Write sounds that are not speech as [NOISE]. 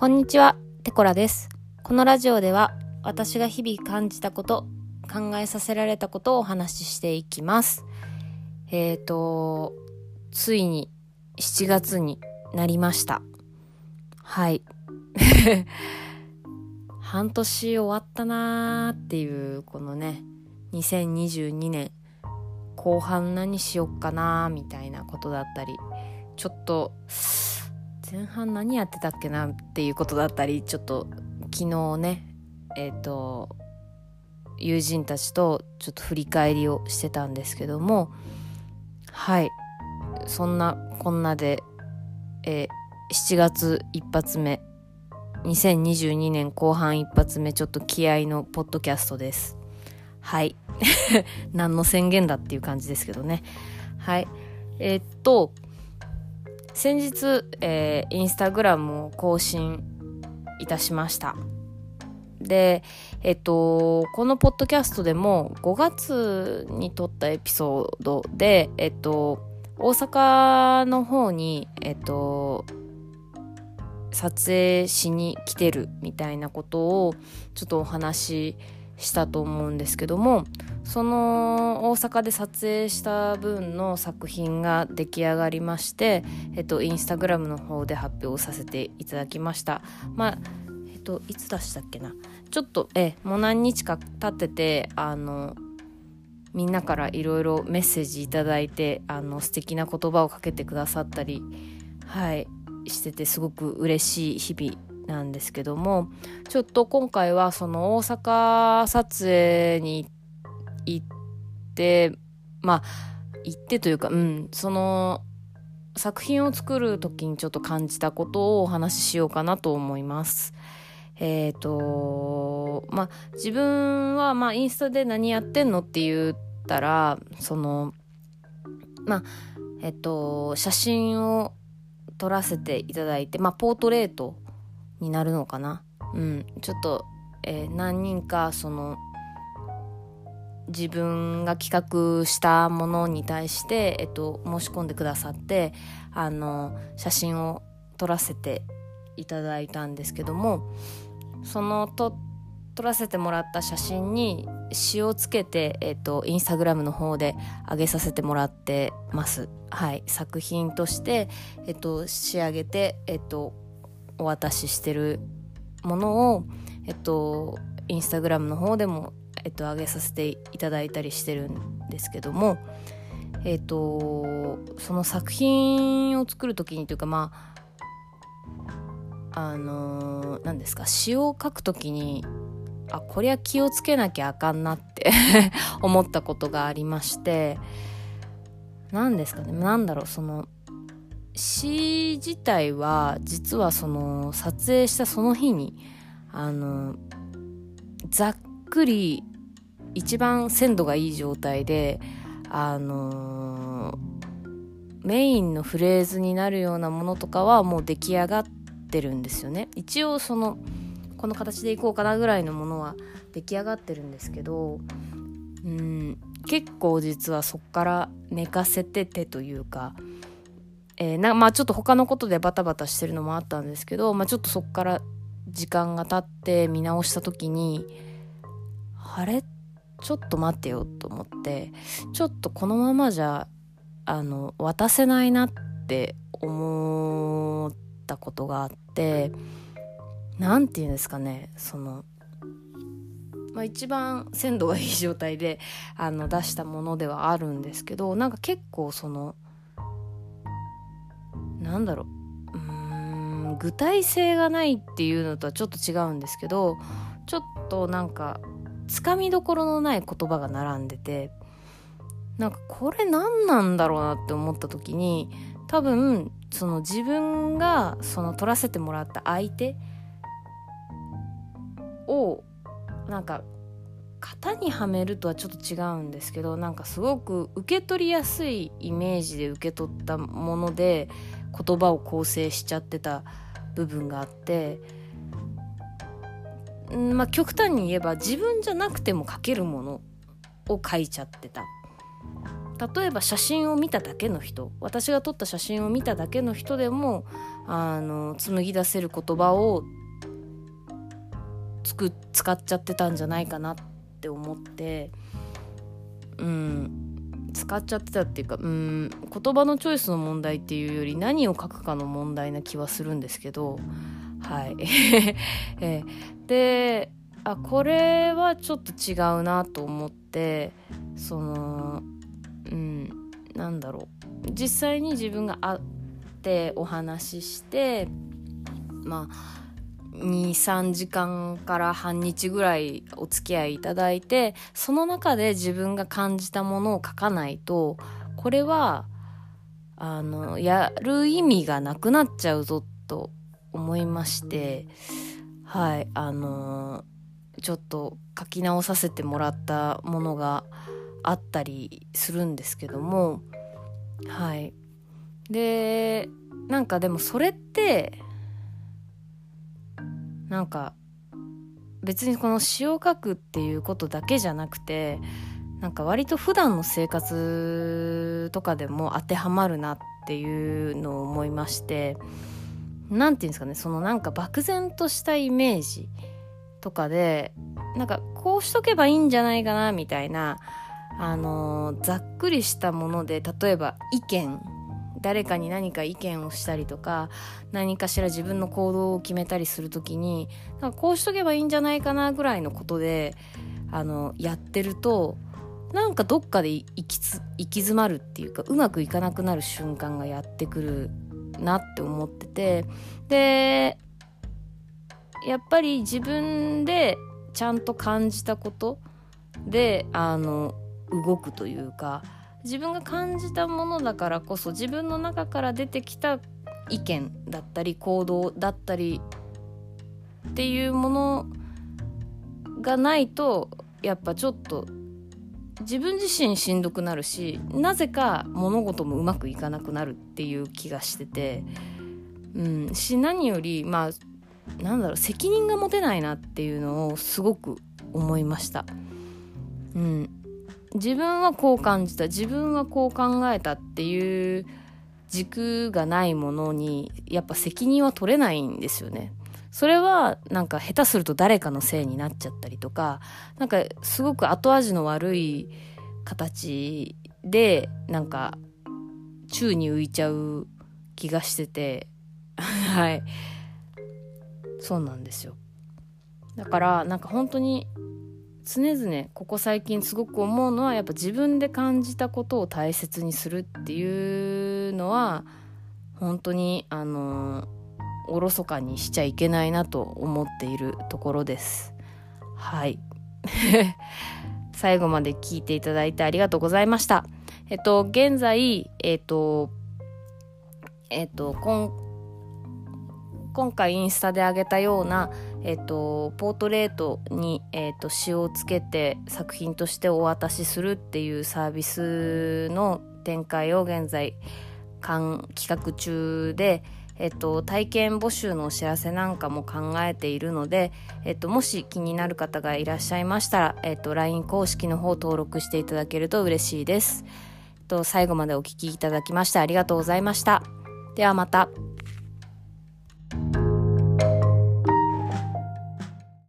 こんにちは、テコラです。このラジオでは私が日々感じたこと、考えさせられたことをお話ししていきます。えーと、ついに7月になりました。はい。[LAUGHS] 半年終わったなーっていう、このね、2022年後半何しよっかなーみたいなことだったり、ちょっと、前半何やってたっけなっていうことだったりちょっと昨日ねえっ、と友人たちとちょっと振り返りをしてたんですけどもはい。そんなこんなで、えー7月一発目2022年後半一発目ちょっと気合のポッドキャストです。はい。[LAUGHS] 何の宣言だっていう感じですけどね。はい。えーっと先日、えーインスタグラムを更新いたしました。で、えっと、このポッドキャストでも5月に撮ったエピソードで、えっと、大阪の方に、えっと、撮影しに来てるみたいなことをちょっとお話ししたと思うんですけどもその大阪で撮影した分の作品が出来上がりまして、えっと、インスタグラムの方で発表させていただきました。まあえっといつ出したっけな。ちょっとえもう何日か経っててあのみんなからいろいろメッセージいただいてあの素敵な言葉をかけてくださったりはいしててすごく嬉しい日々なんですけどもちょっと今回はその大阪撮影に行ってまあ行ってというかうんその作品を作る時にちょっと感じたことをお話ししようかなと思います。えっ、とまあ自分はまあインスタで何やってんのって言ったらそのまあえっと写真を撮らせていただいてまあポートレートになるのかな？うん。ちょっと、えー何人かその自分が企画したものに対して、えっと、申し込んでくださってあの写真を撮らせていただいたんですけどもそのと撮らせてもらった写真に詩をつけて、えっと、インスタグラムの方で上げさせてもらってます。はい、作品として、えっと、仕上げて、えっと、お渡ししてるものを、えっと、インスタグラムの方でも、えっと、上げさせていただいたりしてるんですけども、えっと、その作品を作る時にというかまああの何ですか詩を書く時にあこりゃ気をつけなきゃあかんなって [LAUGHS] 思ったことがありまして何ですかねなんだろうその詩自体は実はその撮影したその日にあのざっくり一番鮮度がいい状態であのメインのフレーズになるようなものとかはもう出来上がってるんですよね。一応そのこの形でいこうかなぐらいのものは出来上がってるんですけどうん結構実はそっから寝かせててというかえーなまあちょっと他のことでバタバタしてるのもあったんですけど、まあ、ちょっとそっから時間が経って見直した時にあれ？ちょっと待ってよと思ってちょっとこのままじゃあの渡せないなって思ったことがあって何て言うんですかねその、まあ、一番鮮度がいい状態であの出したものではあるんですけどなんか結構そのなんだろう。うーん具体性がないっていうのとはちょっと違うんですけどちょっとなんかつかみどころのない言葉が並んでてなんかこれ何なんだろうなって思った時に多分その自分がその取らせてもらった相手をなんか型にはめるとはちょっと違うんですけどなんかすごく受け取りやすいイメージで受け取ったもので言葉を構成しちゃってた部分があってまあ極端に言えば自分じゃなくても書けるものを書いちゃってた。例えば写真を見ただけの人。私が撮った写真を見ただけの人でもあの紡ぎ出せる言葉をつく使っちゃってたんじゃないかなって思ってうん。使っちゃってたっていうかうん言葉のチョイスの問題っていうより何を書くかの問題な気はするんですけどはい。[LAUGHS] えであこれはちょっと違うなと思ってそのうんなんだろう。実際に自分が会ってお話ししてまあ23時間から半日ぐらいお付き合いいただいてその中で自分が感じたものを書かないとこれはあのやる意味がなくなっちゃうぞと思いましてはいあのちょっと書き直させてもらったものがあったりするんですけどもはい。でなんかでもそれってなんか別にこの詩を書くっていうことだけじゃなくてなんか割と普段の生活とかでも当てはまるなっていうのを思いまして何て言うんですかねそのなんか漠然としたイメージとかでなんかこうしとけばいいんじゃないかなみたいなあのざっくりしたもので例えば意見誰かに何か意見をしたりとか何かしら自分の行動を決めたりする時になんかこうしとけばいいんじゃないかなぐらいのことであのやってるとなんかどっかで行きつ行き詰まるっていうかうまくいかなくなる瞬間がやってくるなって思っててでやっぱり自分でちゃんと感じたことであの動くというか自分が感じたものだからこそ自分の中から出てきた意見だったり行動だったりっていうものがないとやっぱちょっと自分自身しんどくなるしなぜか物事もうまくいかなくなるっていう気がしてて、うん、し何よりまあなんだろう責任が持てないなっていうのをすごく思いました。うん、自分はこう感じた自分はこう考えたっていう軸がないものにやっぱ責任は取れないんですよね。それはなんか下手すると誰かのせいになっちゃったりとかなんかすごく後味の悪い形でなんか宙に浮いちゃう気がしてて。[LAUGHS] はい。そうなんですよ。だからなんか本当に常々ここ最近すごく思うのはやっぱ自分で感じたことを大切にするっていうのは本当にあのおろそかにしちゃいけないなと思っているところです。はい。[LAUGHS] 最後まで聞いていただいてありがとうございました。えっと現在えっとえっと今今回インスタであげたようなえっと、ポートレートに、えっと、詩をつけて作品としてお渡しするっていうサービスの展開を現在企画中で、えっと、体験募集のお知らせなんかも考えているので、えっと、もし気になる方がいらっしゃいましたら、えっと、LINE 公式の方登録していただけると嬉しいです。えっと、最後までお聴きいただきましてありがとうございました。ではまた。